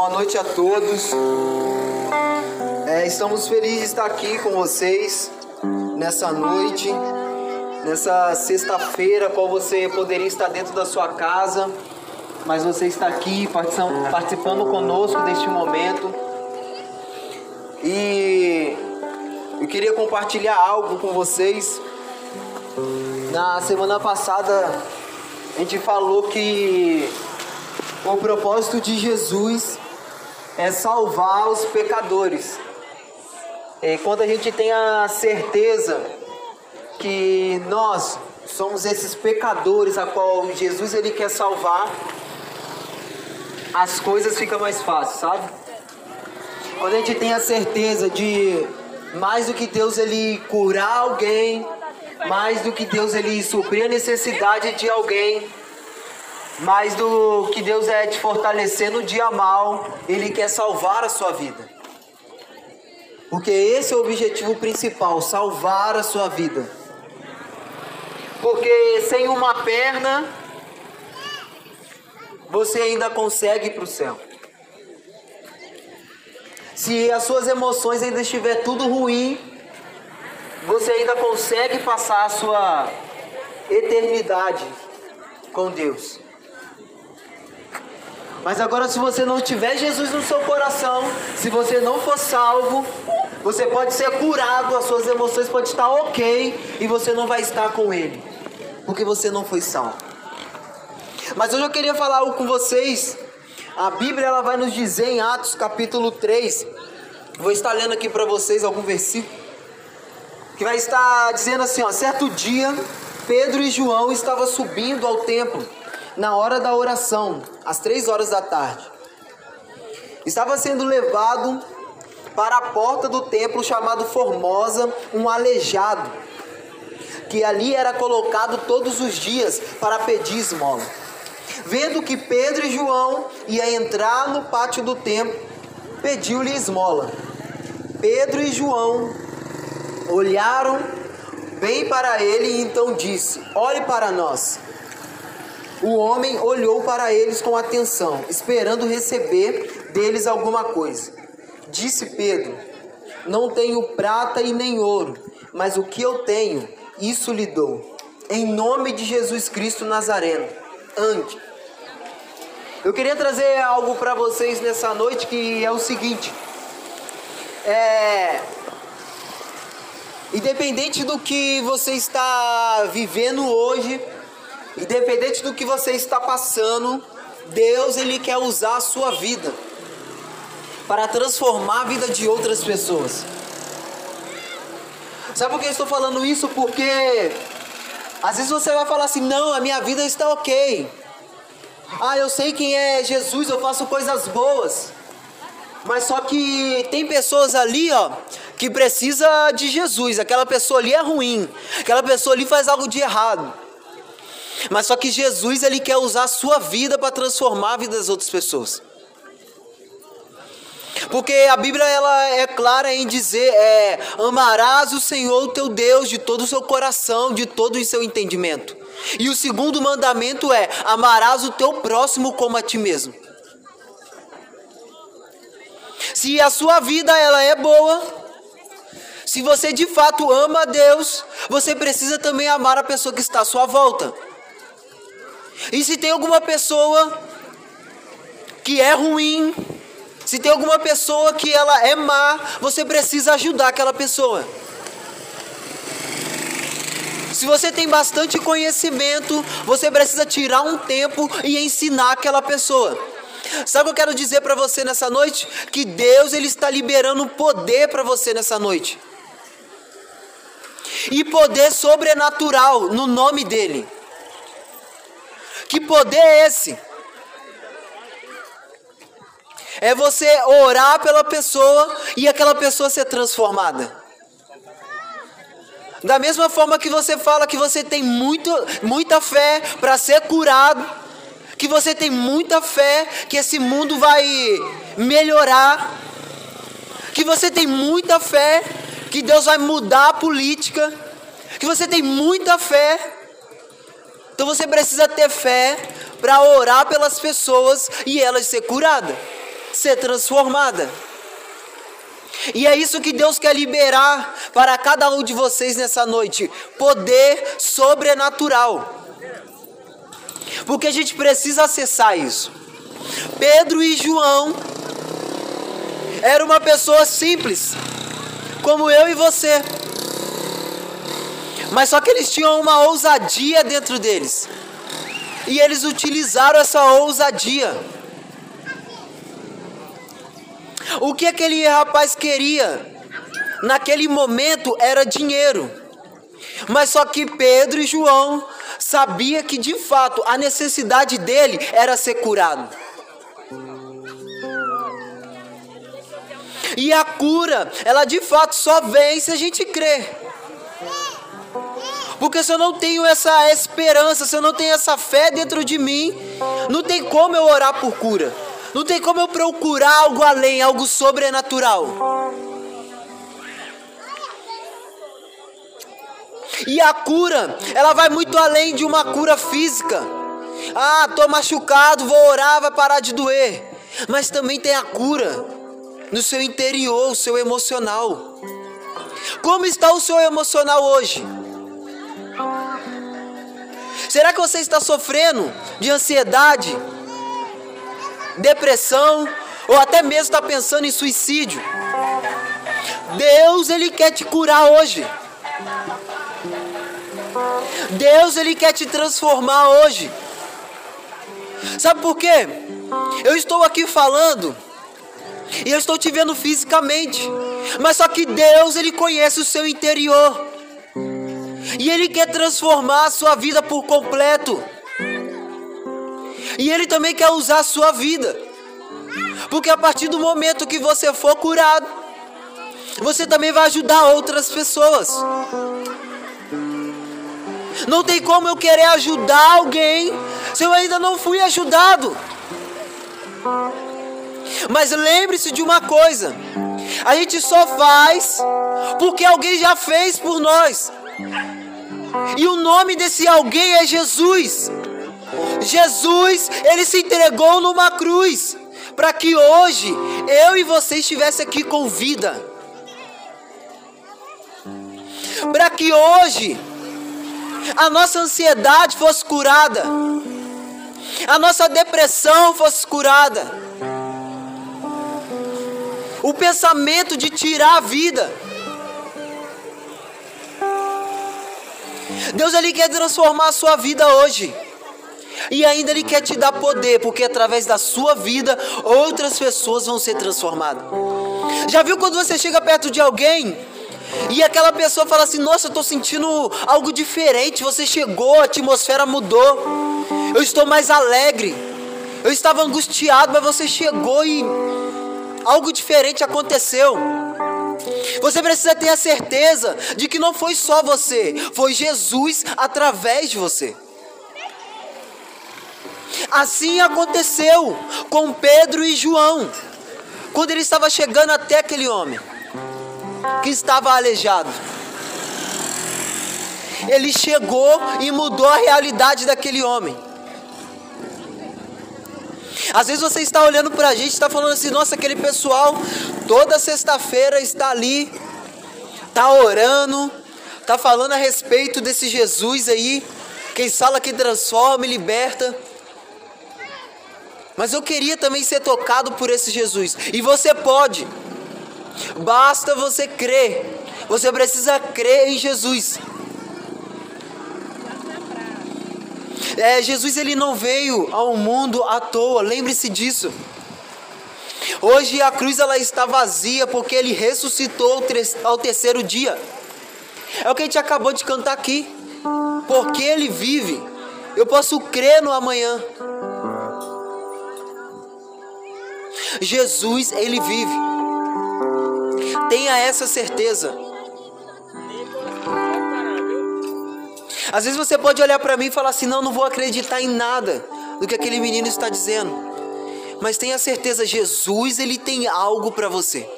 boa noite a todos. É, estamos felizes de estar aqui com vocês nessa noite, nessa sexta-feira, qual você poderia estar dentro da sua casa, mas você está aqui participando conosco deste momento. E eu queria compartilhar algo com vocês. Na semana passada a gente falou que o propósito de Jesus é salvar os pecadores. E quando a gente tem a certeza que nós somos esses pecadores a qual Jesus ele quer salvar, as coisas ficam mais fáceis, sabe? Quando a gente tem a certeza de mais do que Deus ele curar alguém, mais do que Deus ele suprir a necessidade de alguém, mais do que Deus é te fortalecer no dia mal, Ele quer salvar a sua vida. Porque esse é o objetivo principal, salvar a sua vida. Porque sem uma perna, você ainda consegue ir para o céu. Se as suas emoções ainda estiver tudo ruim, você ainda consegue passar a sua eternidade com Deus. Mas agora, se você não tiver Jesus no seu coração, se você não for salvo, você pode ser curado, as suas emoções podem estar ok e você não vai estar com Ele, porque você não foi salvo. Mas hoje eu queria falar algo com vocês. A Bíblia ela vai nos dizer em Atos capítulo 3. Vou estar lendo aqui para vocês algum versículo que vai estar dizendo assim, ó, certo dia Pedro e João estavam subindo ao templo na hora da oração, às três horas da tarde. Estava sendo levado para a porta do templo chamado Formosa um aleijado, que ali era colocado todos os dias para pedir esmola. Vendo que Pedro e João ia entrar no pátio do templo, pediu-lhe esmola. Pedro e João olharam bem para ele e então disse: Olhe para nós. O homem olhou para eles com atenção, esperando receber deles alguma coisa. Disse Pedro: Não tenho prata e nem ouro, mas o que eu tenho, isso lhe dou. Em nome de Jesus Cristo Nazareno, ande. Eu queria trazer algo para vocês nessa noite que é o seguinte: é, independente do que você está vivendo hoje, Independente do que você está passando, Deus ele quer usar a sua vida para transformar a vida de outras pessoas. Sabe por que eu estou falando isso? Porque às vezes você vai falar assim: "Não, a minha vida está OK. Ah, eu sei quem é Jesus, eu faço coisas boas". Mas só que tem pessoas ali, ó, que precisa de Jesus. Aquela pessoa ali é ruim. Aquela pessoa ali faz algo de errado. Mas só que Jesus ele quer usar a sua vida para transformar a vida das outras pessoas. Porque a Bíblia ela é clara em dizer é amarás o Senhor teu Deus de todo o seu coração, de todo o seu entendimento. E o segundo mandamento é amarás o teu próximo como a ti mesmo. Se a sua vida ela é boa, se você de fato ama a Deus, você precisa também amar a pessoa que está à sua volta. E se tem alguma pessoa que é ruim, se tem alguma pessoa que ela é má, você precisa ajudar aquela pessoa. Se você tem bastante conhecimento, você precisa tirar um tempo e ensinar aquela pessoa. Sabe o que eu quero dizer para você nessa noite? Que Deus ele está liberando poder para você nessa noite. E poder sobrenatural no nome dele. Que poder é esse? É você orar pela pessoa e aquela pessoa ser transformada. Da mesma forma que você fala que você tem muito, muita fé para ser curado, que você tem muita fé que esse mundo vai melhorar, que você tem muita fé que Deus vai mudar a política, que você tem muita fé então você precisa ter fé para orar pelas pessoas e elas ser curadas. ser transformada. E é isso que Deus quer liberar para cada um de vocês nessa noite: poder sobrenatural. Porque a gente precisa acessar isso. Pedro e João eram uma pessoa simples, como eu e você. Mas só que eles tinham uma ousadia dentro deles. E eles utilizaram essa ousadia. O que aquele rapaz queria naquele momento era dinheiro. Mas só que Pedro e João sabia que de fato a necessidade dele era ser curado. E a cura, ela de fato só vem se a gente crer. Porque se eu não tenho essa esperança, se eu não tenho essa fé dentro de mim, não tem como eu orar por cura. Não tem como eu procurar algo além, algo sobrenatural. E a cura, ela vai muito além de uma cura física. Ah, tô machucado, vou orar, vai parar de doer. Mas também tem a cura no seu interior, o seu emocional. Como está o seu emocional hoje? Será que você está sofrendo de ansiedade, depressão ou até mesmo está pensando em suicídio? Deus, ele quer te curar hoje. Deus, ele quer te transformar hoje. Sabe por quê? Eu estou aqui falando e eu estou te vendo fisicamente. Mas só que Deus, ele conhece o seu interior. E ele quer transformar a sua vida por completo. E ele também quer usar a sua vida. Porque a partir do momento que você for curado, você também vai ajudar outras pessoas. Não tem como eu querer ajudar alguém se eu ainda não fui ajudado. Mas lembre-se de uma coisa: a gente só faz porque alguém já fez por nós. E o nome desse alguém é Jesus. Jesus, ele se entregou numa cruz para que hoje eu e você estivesse aqui com vida. Para que hoje a nossa ansiedade fosse curada, a nossa depressão fosse curada, o pensamento de tirar a vida. Deus ele quer transformar a sua vida hoje. E ainda Ele quer te dar poder, porque através da sua vida outras pessoas vão ser transformadas. Já viu quando você chega perto de alguém e aquela pessoa fala assim: Nossa, eu estou sentindo algo diferente. Você chegou, a atmosfera mudou. Eu estou mais alegre. Eu estava angustiado, mas você chegou e algo diferente aconteceu. Você precisa ter a certeza de que não foi só você, foi Jesus através de você. Assim aconteceu com Pedro e João, quando ele estava chegando até aquele homem que estava aleijado. Ele chegou e mudou a realidade daquele homem. Às vezes você está olhando para a gente, está falando assim, nossa, aquele pessoal toda sexta-feira está ali, está orando, está falando a respeito desse Jesus aí, quem fala que transforma e liberta. Mas eu queria também ser tocado por esse Jesus. E você pode. Basta você crer. Você precisa crer em Jesus. É, Jesus ele não veio ao mundo à toa, lembre-se disso. Hoje a cruz ela está vazia porque ele ressuscitou ao terceiro dia. É o que a gente acabou de cantar aqui. Porque ele vive, eu posso crer no amanhã. Jesus, ele vive. Tenha essa certeza. Às vezes você pode olhar para mim e falar assim: não, não vou acreditar em nada do que aquele menino está dizendo. Mas tenha certeza, Jesus, ele tem algo para você.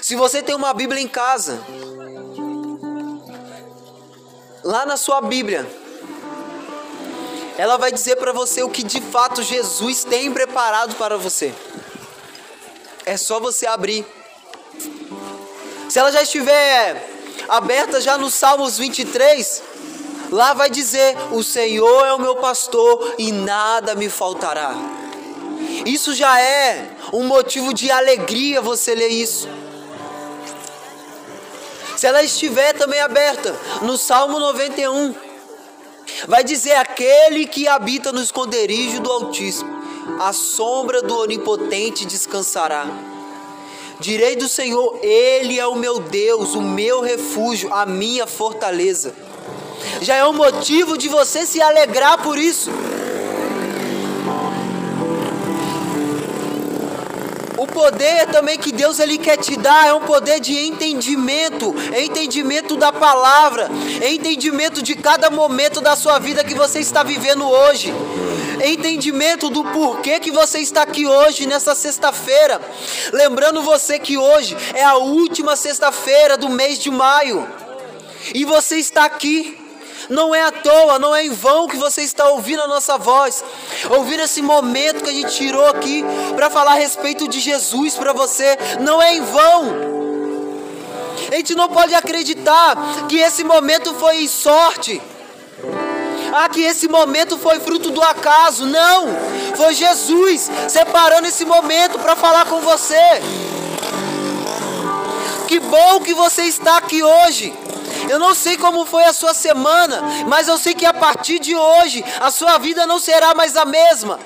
Se você tem uma Bíblia em casa, lá na sua Bíblia, ela vai dizer para você o que de fato Jesus tem preparado para você. É só você abrir. Se ela já estiver aberta já no Salmos 23, lá vai dizer: O Senhor é o meu pastor e nada me faltará. Isso já é um motivo de alegria você ler isso. Se ela estiver também aberta no Salmo 91, vai dizer: Aquele que habita no esconderijo do Altíssimo, a sombra do Onipotente descansará. Direi do Senhor, Ele é o meu Deus, o meu refúgio, a minha fortaleza. Já é um motivo de você se alegrar por isso. O poder também que Deus ele quer te dar é um poder de entendimento, entendimento da palavra, entendimento de cada momento da sua vida que você está vivendo hoje entendimento do porquê que você está aqui hoje, nessa sexta-feira. Lembrando você que hoje é a última sexta-feira do mês de maio. E você está aqui. Não é à toa, não é em vão que você está ouvindo a nossa voz, ouvindo esse momento que a gente tirou aqui para falar a respeito de Jesus para você. Não é em vão. A gente não pode acreditar que esse momento foi sorte ah, que esse momento foi fruto do acaso. Não! Foi Jesus separando esse momento para falar com você. Que bom que você está aqui hoje. Eu não sei como foi a sua semana, mas eu sei que a partir de hoje a sua vida não será mais a mesma.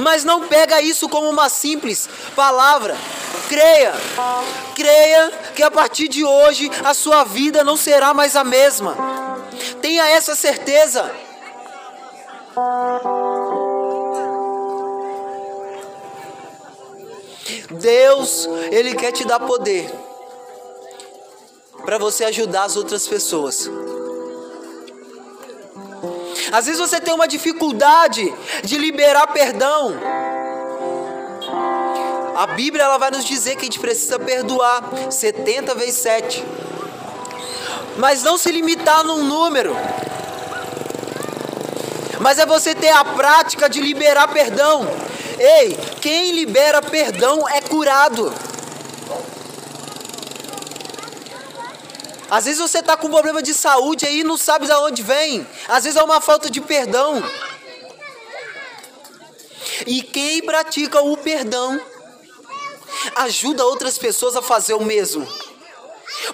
Mas não pega isso como uma simples palavra. Creia, creia que a partir de hoje a sua vida não será mais a mesma. Tenha essa certeza. Deus, Ele quer te dar poder para você ajudar as outras pessoas. Às vezes você tem uma dificuldade de liberar perdão. A Bíblia ela vai nos dizer que a gente precisa perdoar 70 vezes 7. Mas não se limitar num número. Mas é você ter a prática de liberar perdão. Ei, quem libera perdão é curado. Às vezes você está com um problema de saúde aí e não sabe de onde vem. Às vezes é uma falta de perdão. E quem pratica o perdão ajuda outras pessoas a fazer o mesmo.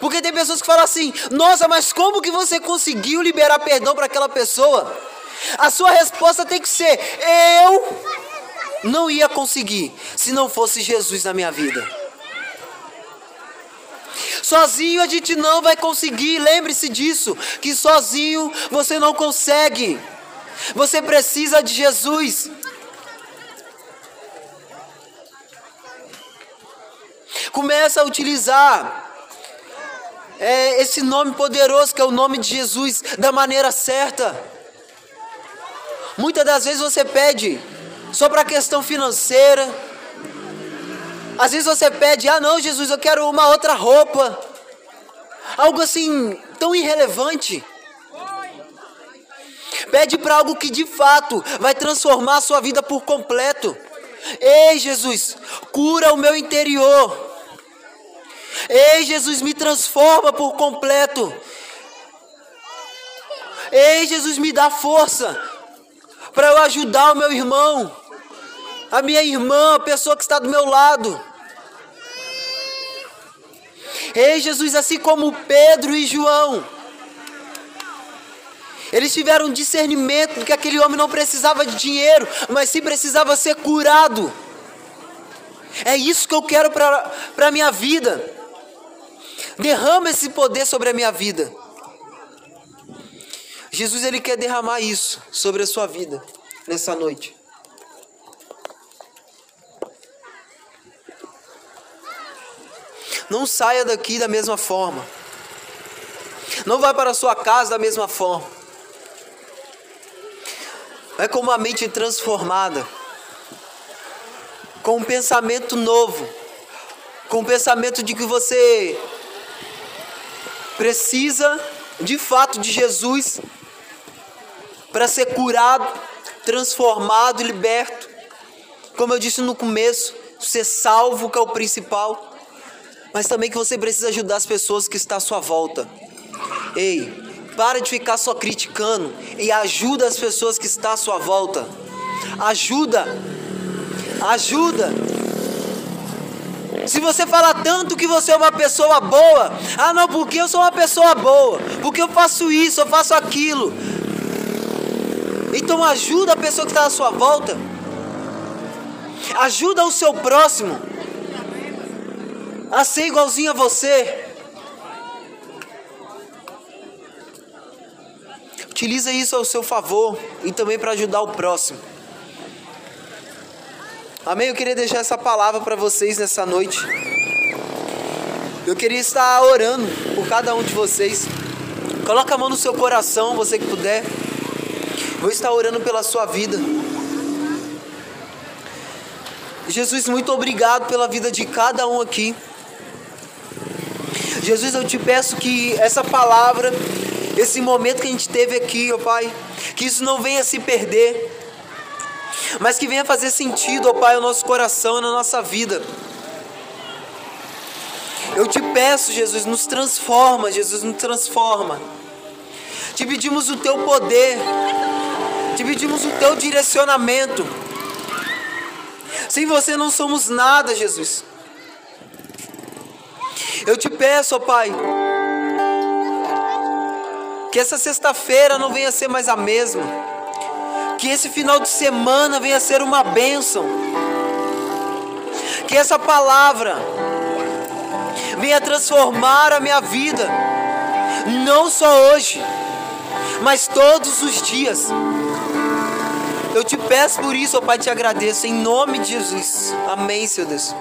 Porque tem pessoas que falam assim: "Nossa, mas como que você conseguiu liberar perdão para aquela pessoa?" A sua resposta tem que ser: "Eu não ia conseguir se não fosse Jesus na minha vida." Sozinho a gente não vai conseguir, lembre-se disso, que sozinho você não consegue. Você precisa de Jesus. Começa a utilizar é, esse nome poderoso que é o nome de Jesus da maneira certa. Muitas das vezes você pede só para questão financeira. Às vezes você pede, ah não, Jesus, eu quero uma outra roupa. Algo assim tão irrelevante. Pede para algo que de fato vai transformar a sua vida por completo. Ei, Jesus, cura o meu interior. Ei, Jesus, me transforma por completo. Ei, Jesus, me dá força para eu ajudar o meu irmão, a minha irmã, a pessoa que está do meu lado. Ei, Jesus, assim como Pedro e João, eles tiveram discernimento de que aquele homem não precisava de dinheiro, mas sim precisava ser curado. É isso que eu quero para a minha vida. Derrama esse poder sobre a minha vida. Jesus ele quer derramar isso sobre a sua vida nessa noite. Não saia daqui da mesma forma. Não vá para a sua casa da mesma forma. É com uma mente transformada, com um pensamento novo, com um pensamento de que você precisa de fato de Jesus para ser curado, transformado, liberto. Como eu disse no começo, ser salvo que é o principal, mas também que você precisa ajudar as pessoas que estão à sua volta. Ei, para de ficar só criticando e ajuda as pessoas que estão à sua volta. Ajuda. Ajuda. Se você fala tanto que você é uma pessoa boa, ah não, porque eu sou uma pessoa boa, porque eu faço isso, eu faço aquilo. Então ajuda a pessoa que está à sua volta. Ajuda o seu próximo a ser igualzinho a você. Utiliza isso ao seu favor e também para ajudar o próximo. Amém? Eu queria deixar essa palavra para vocês nessa noite. Eu queria estar orando por cada um de vocês. Coloca a mão no seu coração, você que puder. Vou estar orando pela sua vida. Jesus, muito obrigado pela vida de cada um aqui. Jesus, eu te peço que essa palavra, esse momento que a gente teve aqui, ó Pai, que isso não venha se perder, mas que venha fazer sentido, ó Pai, no nosso coração e na nossa vida. Eu te peço, Jesus, nos transforma, Jesus, nos transforma. Te pedimos o teu poder, te pedimos o teu direcionamento. Sem você não somos nada, Jesus. Eu te peço, ó Pai, que essa sexta-feira não venha ser mais a mesma. Que esse final de semana venha ser uma bênção. Que essa palavra venha transformar a minha vida, não só hoje, mas todos os dias. Eu te peço por isso, ó Pai, te agradeço em nome de Jesus. Amém, Senhor Deus.